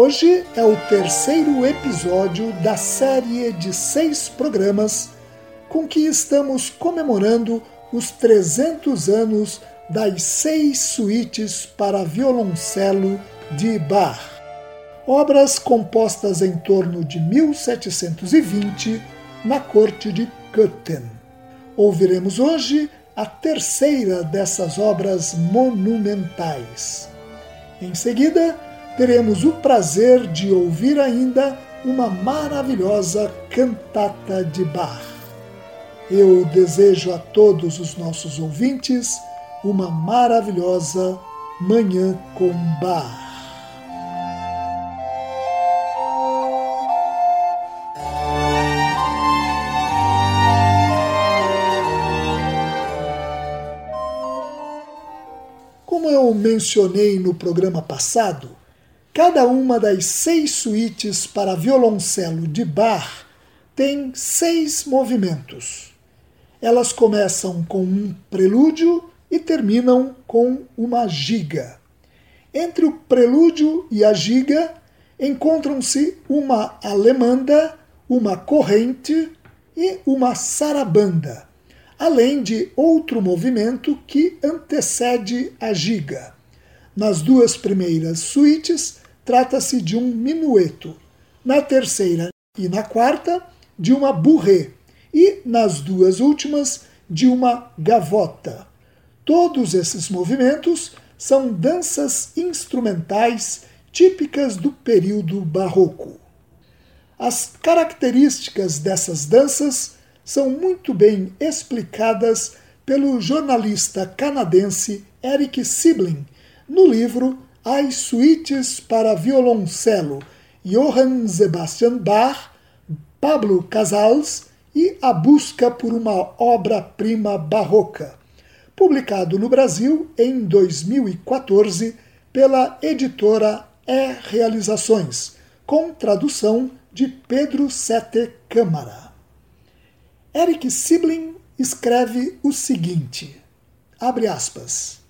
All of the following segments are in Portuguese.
Hoje é o terceiro episódio da série de seis programas com que estamos comemorando os 300 anos das seis suítes para violoncelo de Bach, obras compostas em torno de 1720 na corte de Köthen. Ouviremos hoje a terceira dessas obras monumentais. Em seguida, teremos o prazer de ouvir ainda uma maravilhosa cantata de Bach. Eu desejo a todos os nossos ouvintes uma maravilhosa Manhã com Bach. Como eu mencionei no programa passado, Cada uma das seis suítes para violoncelo de Bach tem seis movimentos. Elas começam com um prelúdio e terminam com uma giga. Entre o prelúdio e a giga encontram-se uma alemanda, uma corrente e uma sarabanda, além de outro movimento que antecede a giga. Nas duas primeiras suítes, trata-se de um minueto. Na terceira e na quarta, de uma bourrée. E nas duas últimas, de uma gavota. Todos esses movimentos são danças instrumentais típicas do período barroco. As características dessas danças são muito bem explicadas pelo jornalista canadense Eric Sibling no livro as suítes para violoncelo Johann Sebastian Bach, Pablo Casals e A Busca por uma Obra-Prima Barroca, publicado no Brasil em 2014 pela editora E Realizações, com tradução de Pedro Sete Câmara. Eric Sibling escreve o seguinte: abre aspas.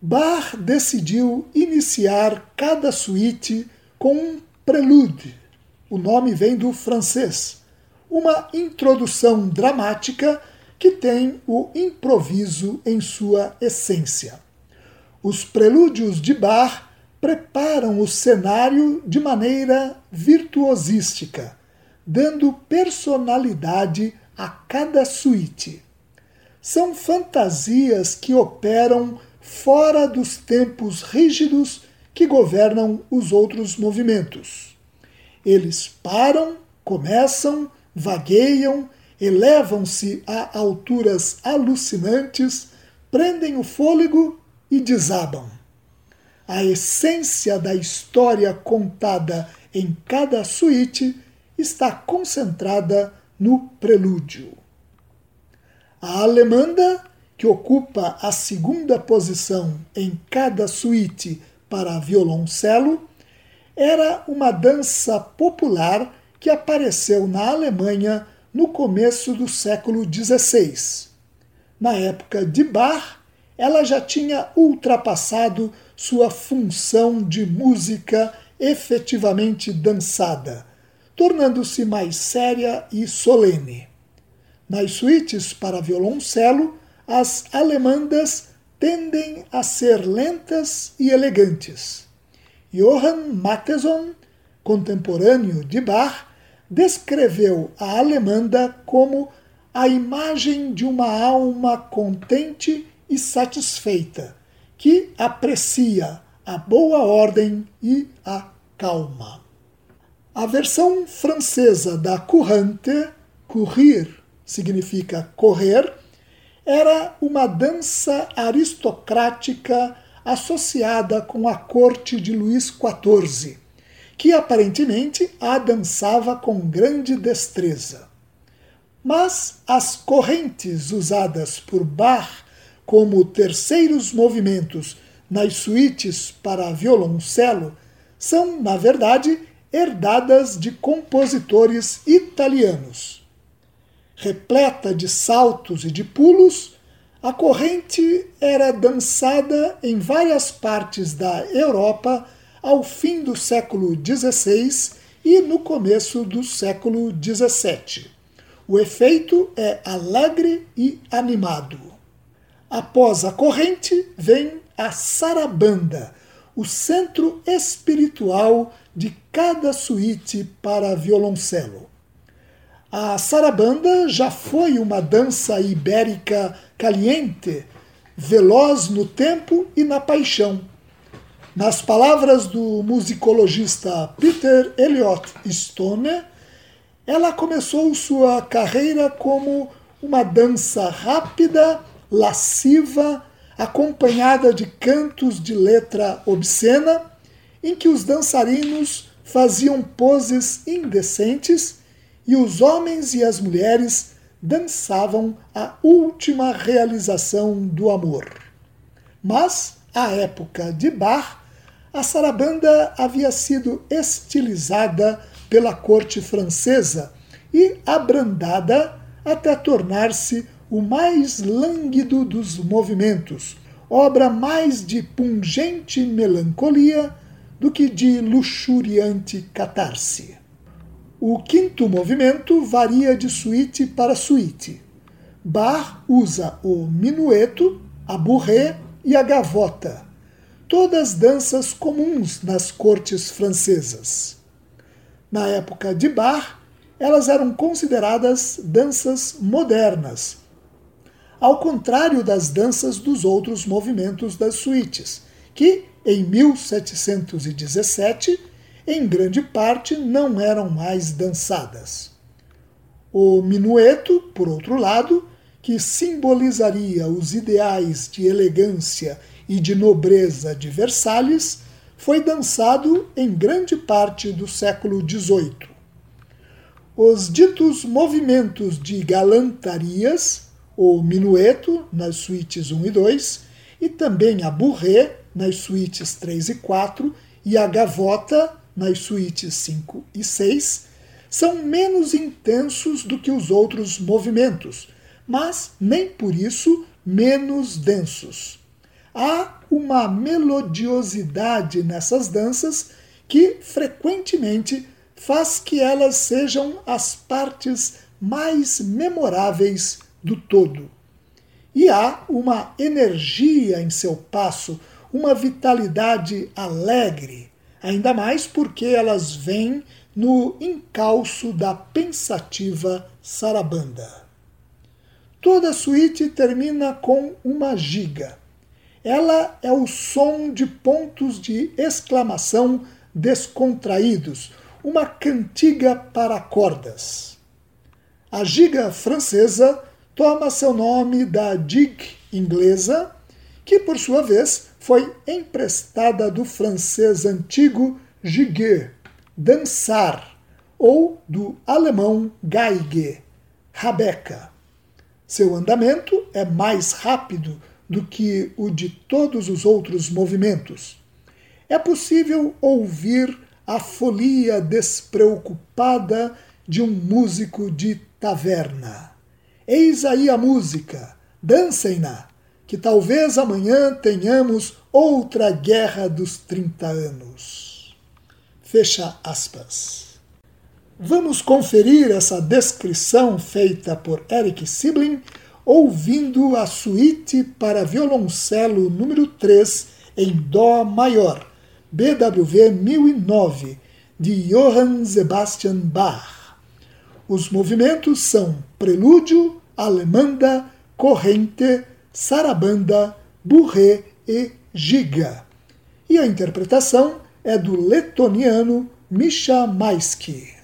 Bach decidiu iniciar cada suíte com um prelude. O nome vem do francês. Uma introdução dramática que tem o improviso em sua essência. Os prelúdios de Bach preparam o cenário de maneira virtuosística, dando personalidade a cada suíte. São fantasias que operam fora dos tempos rígidos que governam os outros movimentos. Eles param, começam, vagueiam, elevam-se a alturas alucinantes, prendem o fôlego e desabam. A essência da história contada em cada suíte está concentrada no prelúdio. A alemanda que ocupa a segunda posição em cada suíte para violoncelo, era uma dança popular que apareceu na Alemanha no começo do século XVI. Na época de Bach, ela já tinha ultrapassado sua função de música efetivamente dançada, tornando-se mais séria e solene. Nas suítes para violoncelo, as alemandas tendem a ser lentas e elegantes. Johann Mattheson, contemporâneo de Bach, descreveu a alemanda como a imagem de uma alma contente e satisfeita, que aprecia a boa ordem e a calma. A versão francesa da courante, courir significa correr, era uma dança aristocrática associada com a corte de Luís XIV, que aparentemente a dançava com grande destreza. Mas as correntes usadas por Bach como terceiros movimentos nas suítes para violoncelo são, na verdade, herdadas de compositores italianos. Repleta de saltos e de pulos, a corrente era dançada em várias partes da Europa ao fim do século XVI e no começo do século XVII. O efeito é alegre e animado. Após a corrente vem a sarabanda, o centro espiritual de cada suíte para violoncelo. A sarabanda já foi uma dança ibérica caliente, veloz no tempo e na paixão. Nas palavras do musicologista Peter Elliot Stone, ela começou sua carreira como uma dança rápida, lasciva, acompanhada de cantos de letra obscena, em que os dançarinos faziam poses indecentes e os homens e as mulheres dançavam a última realização do amor. Mas, à época de Bach, a sarabanda havia sido estilizada pela corte francesa e abrandada até tornar-se o mais lânguido dos movimentos, obra mais de pungente melancolia do que de luxuriante catarse. O quinto movimento varia de suíte para suíte. Bach usa o minueto, a bourrée e a gavota, todas danças comuns nas cortes francesas. Na época de Bach, elas eram consideradas danças modernas, ao contrário das danças dos outros movimentos das suítes, que, em 1717, em grande parte não eram mais dançadas. O minueto, por outro lado, que simbolizaria os ideais de elegância e de nobreza de Versalhes, foi dançado em grande parte do século XVIII. Os ditos movimentos de galantarias o minueto nas suítes 1 e 2, e também a bourrée nas suítes 3 e 4 e a gavota nas suítes 5 e 6, são menos intensos do que os outros movimentos, mas nem por isso menos densos. Há uma melodiosidade nessas danças que frequentemente faz que elas sejam as partes mais memoráveis do todo. E há uma energia em seu passo, uma vitalidade alegre, ainda mais porque elas vêm no encalço da pensativa sarabanda. Toda a suíte termina com uma giga. Ela é o som de pontos de exclamação descontraídos, uma cantiga para cordas. A giga francesa toma seu nome da dig inglesa, que por sua vez foi emprestada do francês antigo gigue, dançar, ou do alemão geige, rabeca. Seu andamento é mais rápido do que o de todos os outros movimentos. É possível ouvir a folia despreocupada de um músico de taverna. Eis aí a música, dancem-na, que talvez amanhã tenhamos outra guerra dos 30 anos. Fecha aspas. Vamos conferir essa descrição feita por Eric Siblin ouvindo a suíte para violoncelo número 3 em Dó maior, BWV 1009, de Johann Sebastian Bach. Os movimentos são prelúdio, alemanda, corrente, sarabanda, burré e giga. E a interpretação é do letoniano Misha Maisky.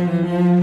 Mm-hmm.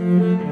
Mm-hmm.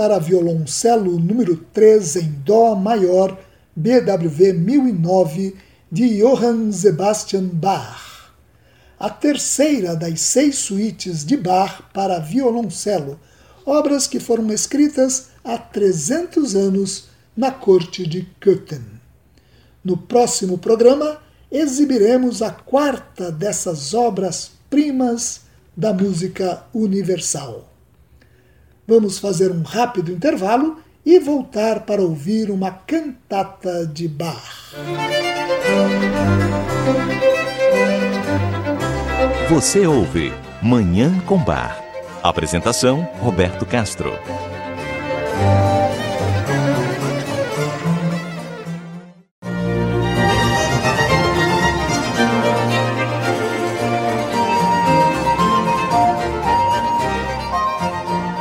Para violoncelo número 3 em Dó maior, BWV 1009, de Johann Sebastian Bach. A terceira das seis suítes de Bach para violoncelo, obras que foram escritas há 300 anos na corte de Köthen. No próximo programa, exibiremos a quarta dessas obras-primas da música universal. Vamos fazer um rápido intervalo e voltar para ouvir uma cantata de Bach. Você ouve Manhã com Bar. Apresentação: Roberto Castro.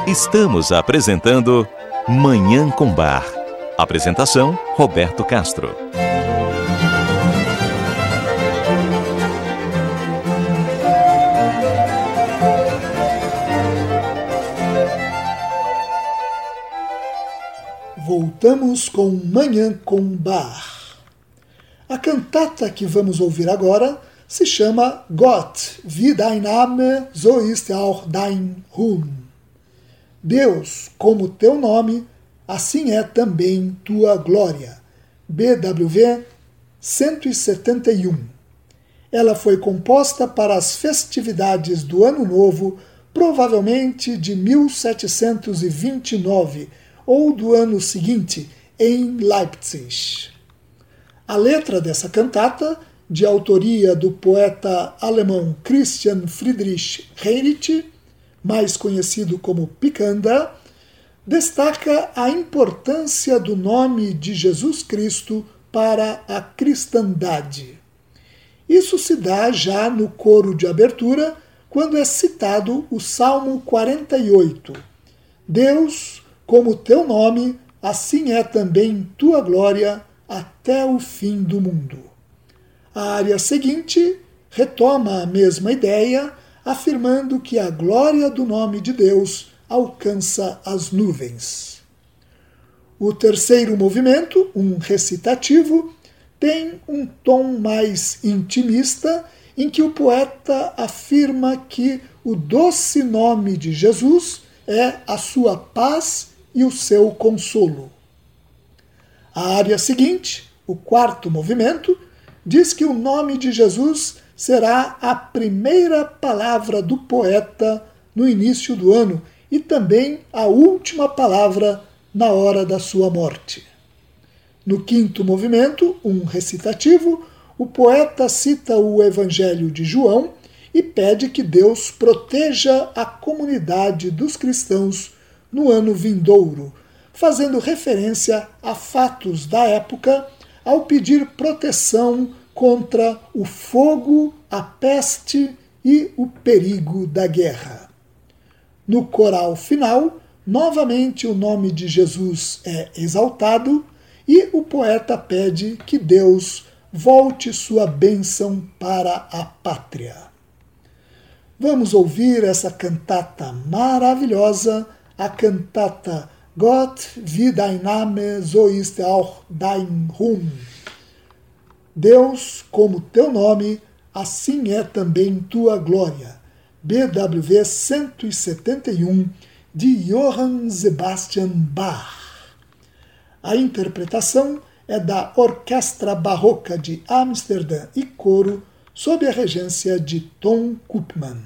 Estamos apresentando Manhã com Bar. Apresentação: Roberto Castro. Voltamos com Manhã com Bar. A cantata que vamos ouvir agora se chama Gott, wie dein Name, so ist auch dein Ruhm. Deus, como teu nome, assim é também tua glória. BWV 171. Ela foi composta para as festividades do Ano Novo, provavelmente de 1729 ou do ano seguinte, em Leipzig. A letra dessa cantata, de autoria do poeta alemão Christian Friedrich Heinrich, mais conhecido como Picanda, destaca a importância do nome de Jesus Cristo para a cristandade. Isso se dá já no coro de abertura, quando é citado o Salmo 48. Deus, como teu nome, assim é também tua glória até o fim do mundo. A área seguinte retoma a mesma ideia, afirmando que a glória do nome de Deus alcança as nuvens. O terceiro movimento, um recitativo, tem um tom mais intimista, em que o poeta afirma que o doce nome de Jesus é a sua paz e o seu consolo. A área seguinte, o quarto movimento, diz que o nome de Jesus será a primeira palavra do poeta no início do ano e também a última palavra na hora da sua morte. No quinto movimento, um recitativo, o poeta cita o Evangelho de João e pede que Deus proteja a comunidade dos cristãos no ano vindouro, fazendo referência a fatos da época ao pedir proteção contra o fogo, a peste e o perigo da guerra. No coral final, novamente o nome de Jesus é exaltado e o poeta pede que Deus volte sua bênção para a pátria. Vamos ouvir essa cantata maravilhosa, a cantata Gott wie dein Name, so ist auch dein Ruhm. Deus, como teu nome, assim é também tua glória. BWV 171 de Johann Sebastian Bach. A interpretação é da Orquestra Barroca de Amsterdã e coro sob a regência de Tom Koopman.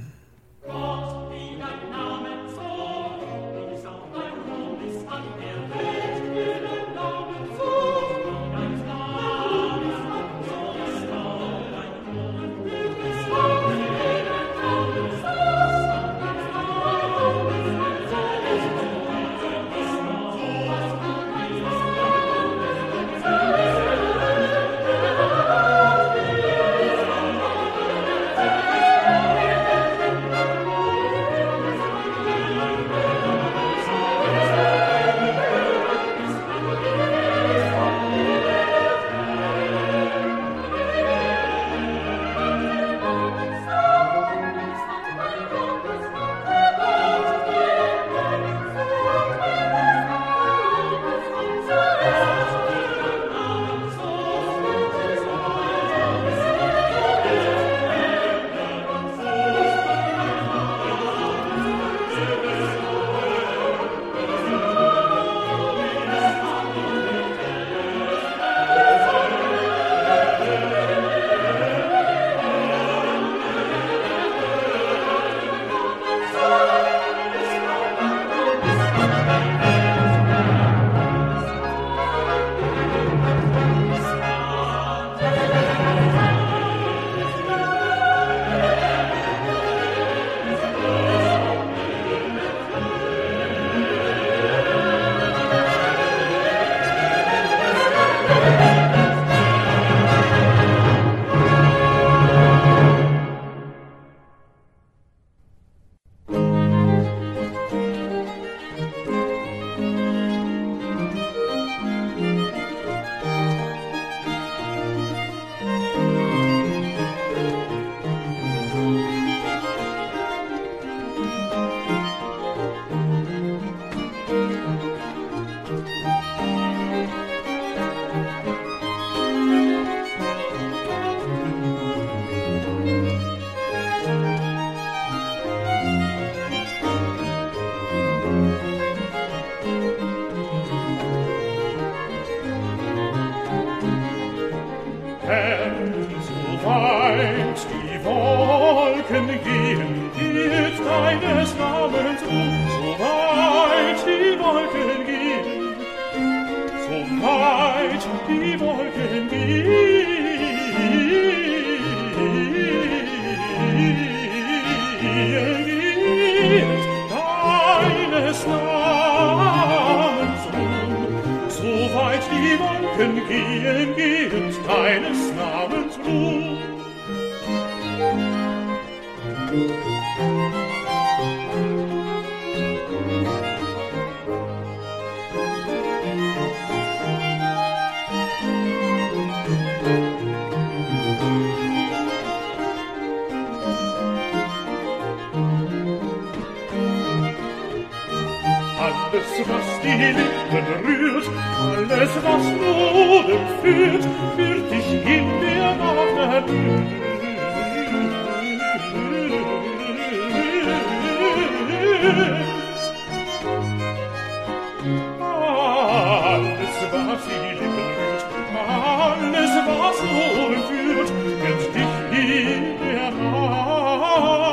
war viel blüht, alles war vorgeführt, wird dich in der Nacht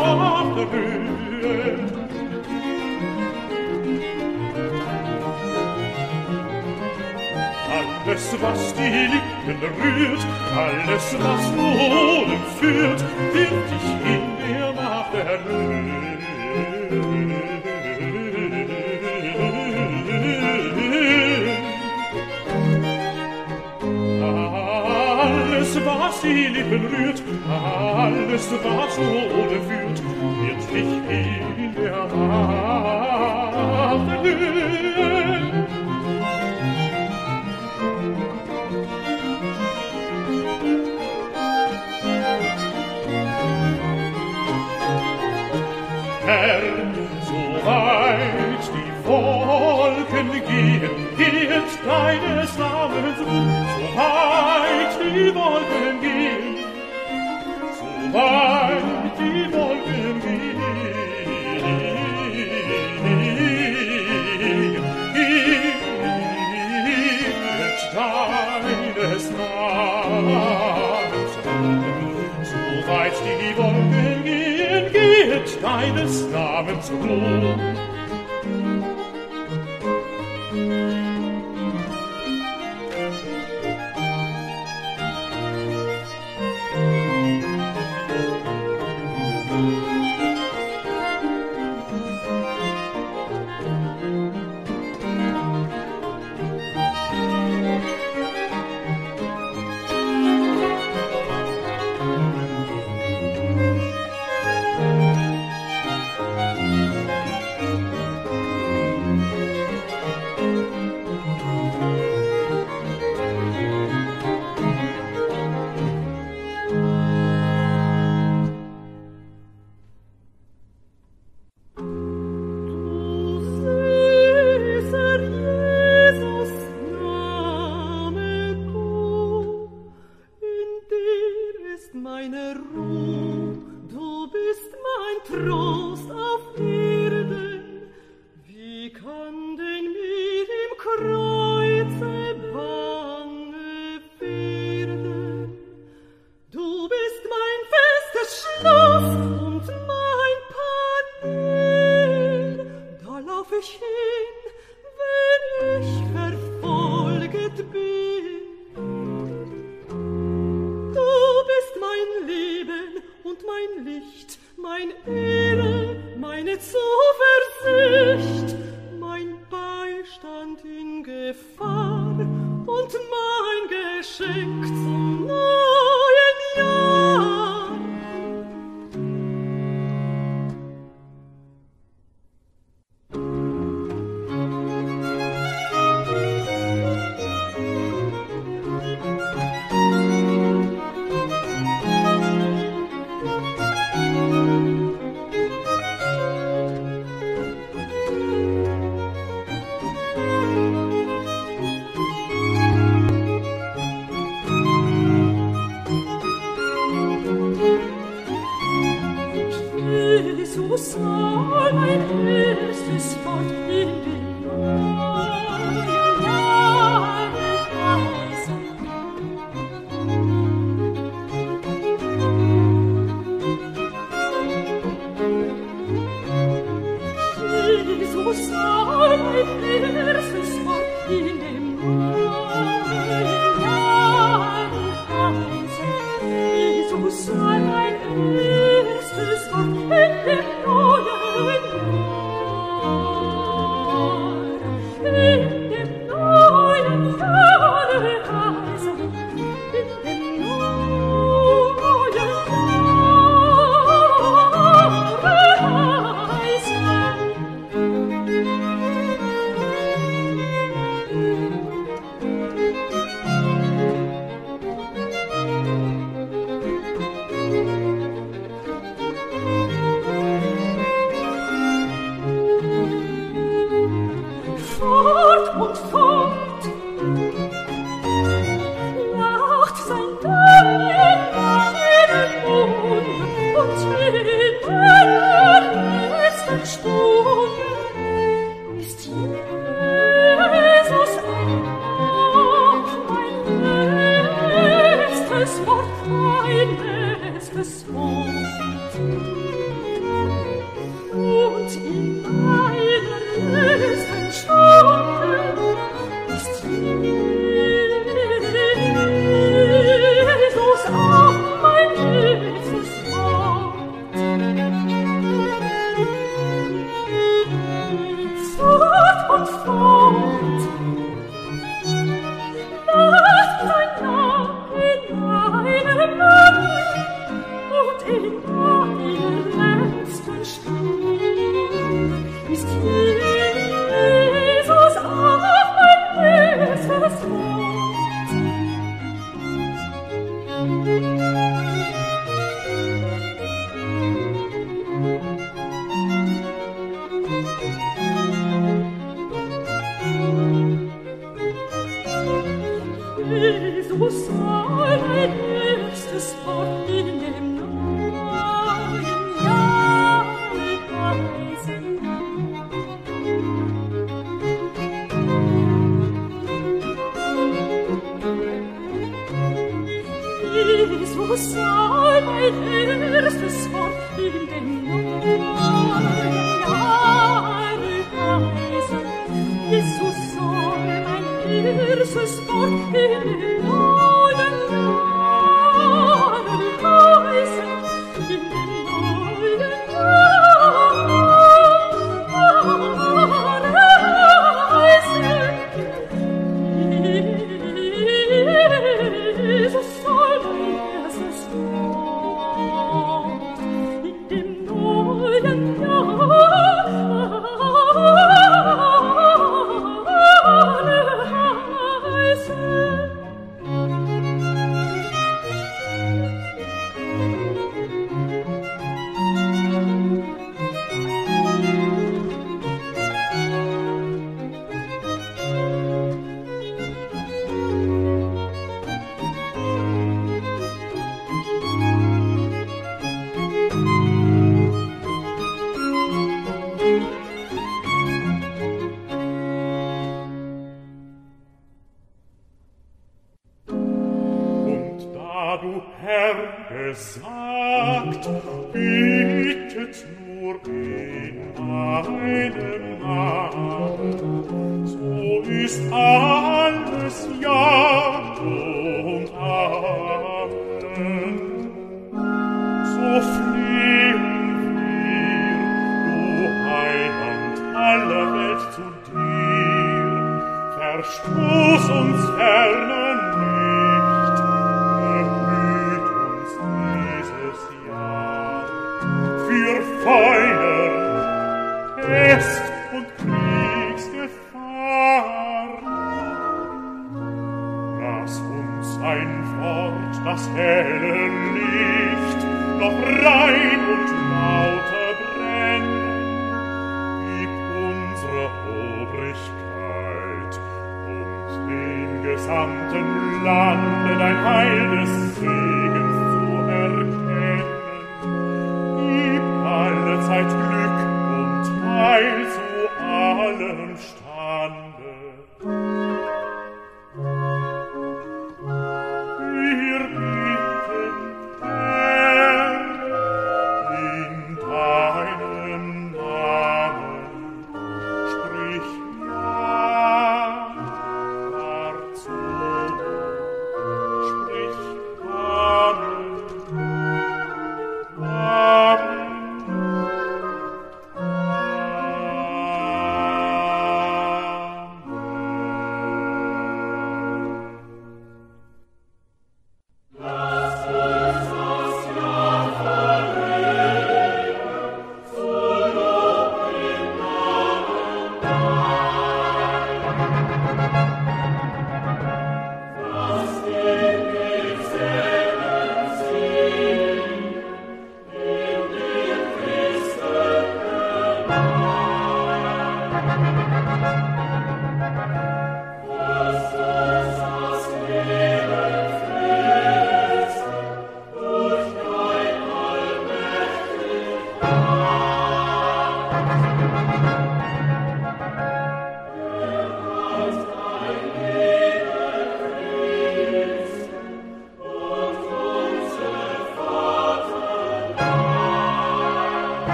berührt. Alles, was die Lippen rührt, alles, was Wohlen führt, wird dich in der Nacht berührt. Die Lippen rührt, alles, was Wohlen führt, wird dich in der erhöhen. Herr, so weit die Wolken gehen, geht deines deines Namens Ruhm.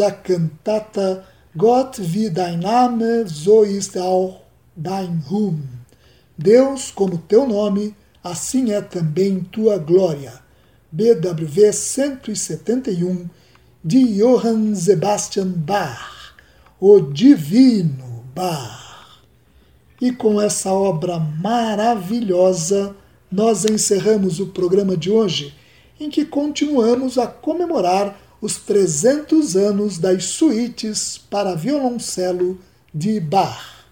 A cantata Gott wie dein Name, so ist auch dein Ruhm. Deus, como teu nome, assim é também tua glória. BWV 171 de Johann Sebastian Bach, o Divino Bach. E com essa obra maravilhosa, nós encerramos o programa de hoje, em que continuamos a comemorar os 300 anos das suítes para violoncelo de Bach.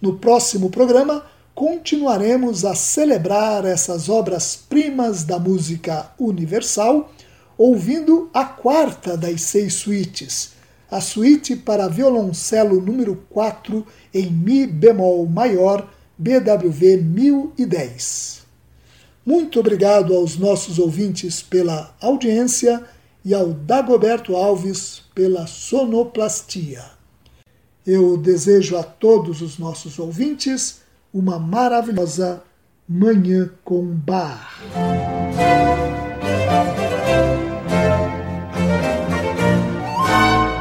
No próximo programa, continuaremos a celebrar essas obras-primas da música universal, ouvindo a quarta das seis suítes, a suíte para violoncelo número 4 em Mi bemol maior, BWV 1010. Muito obrigado aos nossos ouvintes pela audiência e ao Dagoberto Alves pela sonoplastia. Eu desejo a todos os nossos ouvintes uma maravilhosa Manhã com Bar.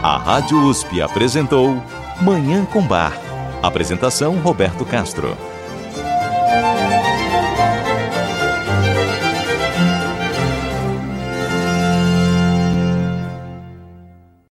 A Rádio USP apresentou Manhã com Bar. Apresentação Roberto Castro.